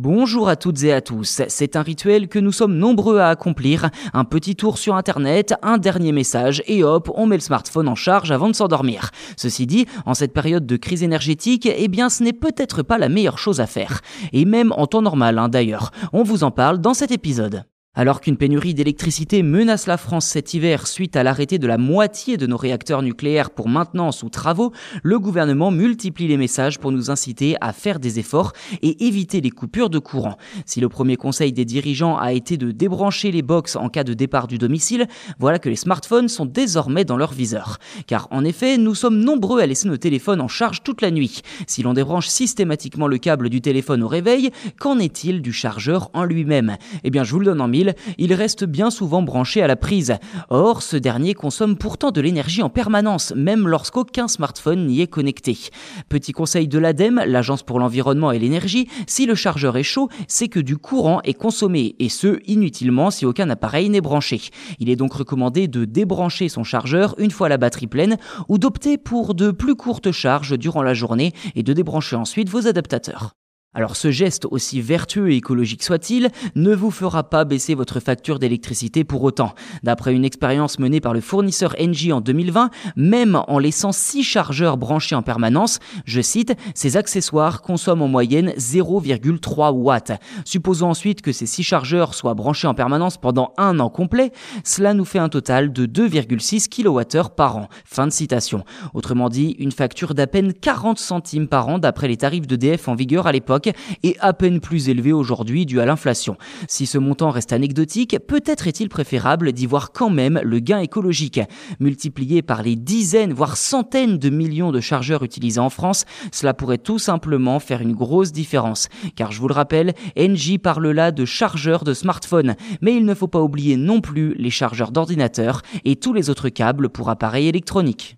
Bonjour à toutes et à tous, c'est un rituel que nous sommes nombreux à accomplir, un petit tour sur internet, un dernier message et hop, on met le smartphone en charge avant de s'endormir. Ceci dit, en cette période de crise énergétique, eh bien ce n'est peut-être pas la meilleure chose à faire. Et même en temps normal hein, d'ailleurs, on vous en parle dans cet épisode. Alors qu'une pénurie d'électricité menace la France cet hiver suite à l'arrêté de la moitié de nos réacteurs nucléaires pour maintenance ou travaux, le gouvernement multiplie les messages pour nous inciter à faire des efforts et éviter les coupures de courant. Si le premier conseil des dirigeants a été de débrancher les box en cas de départ du domicile, voilà que les smartphones sont désormais dans leur viseur. Car en effet, nous sommes nombreux à laisser nos téléphones en charge toute la nuit. Si l'on débranche systématiquement le câble du téléphone au réveil, qu'en est-il du chargeur en lui-même? Eh bien, je vous le donne en mille, il reste bien souvent branché à la prise. Or, ce dernier consomme pourtant de l'énergie en permanence, même lorsqu'aucun smartphone n'y est connecté. Petit conseil de l'ADEME, l'Agence pour l'environnement et l'énergie, si le chargeur est chaud, c'est que du courant est consommé, et ce, inutilement si aucun appareil n'est branché. Il est donc recommandé de débrancher son chargeur une fois la batterie pleine, ou d'opter pour de plus courtes charges durant la journée et de débrancher ensuite vos adaptateurs. Alors ce geste, aussi vertueux et écologique soit-il, ne vous fera pas baisser votre facture d'électricité pour autant. D'après une expérience menée par le fournisseur Engie en 2020, même en laissant 6 chargeurs branchés en permanence, je cite, ces accessoires consomment en moyenne 0,3 watts. Supposons ensuite que ces 6 chargeurs soient branchés en permanence pendant un an complet, cela nous fait un total de 2,6 kWh par an. Fin de citation. Autrement dit, une facture d'à peine 40 centimes par an d'après les tarifs d'EDF en vigueur à l'époque et à peine plus élevé aujourd'hui dû à l'inflation. Si ce montant reste anecdotique, peut-être est-il préférable d'y voir quand même le gain écologique. Multiplié par les dizaines, voire centaines de millions de chargeurs utilisés en France, cela pourrait tout simplement faire une grosse différence. Car je vous le rappelle, Engie parle là de chargeurs de smartphone, mais il ne faut pas oublier non plus les chargeurs d'ordinateur et tous les autres câbles pour appareils électroniques.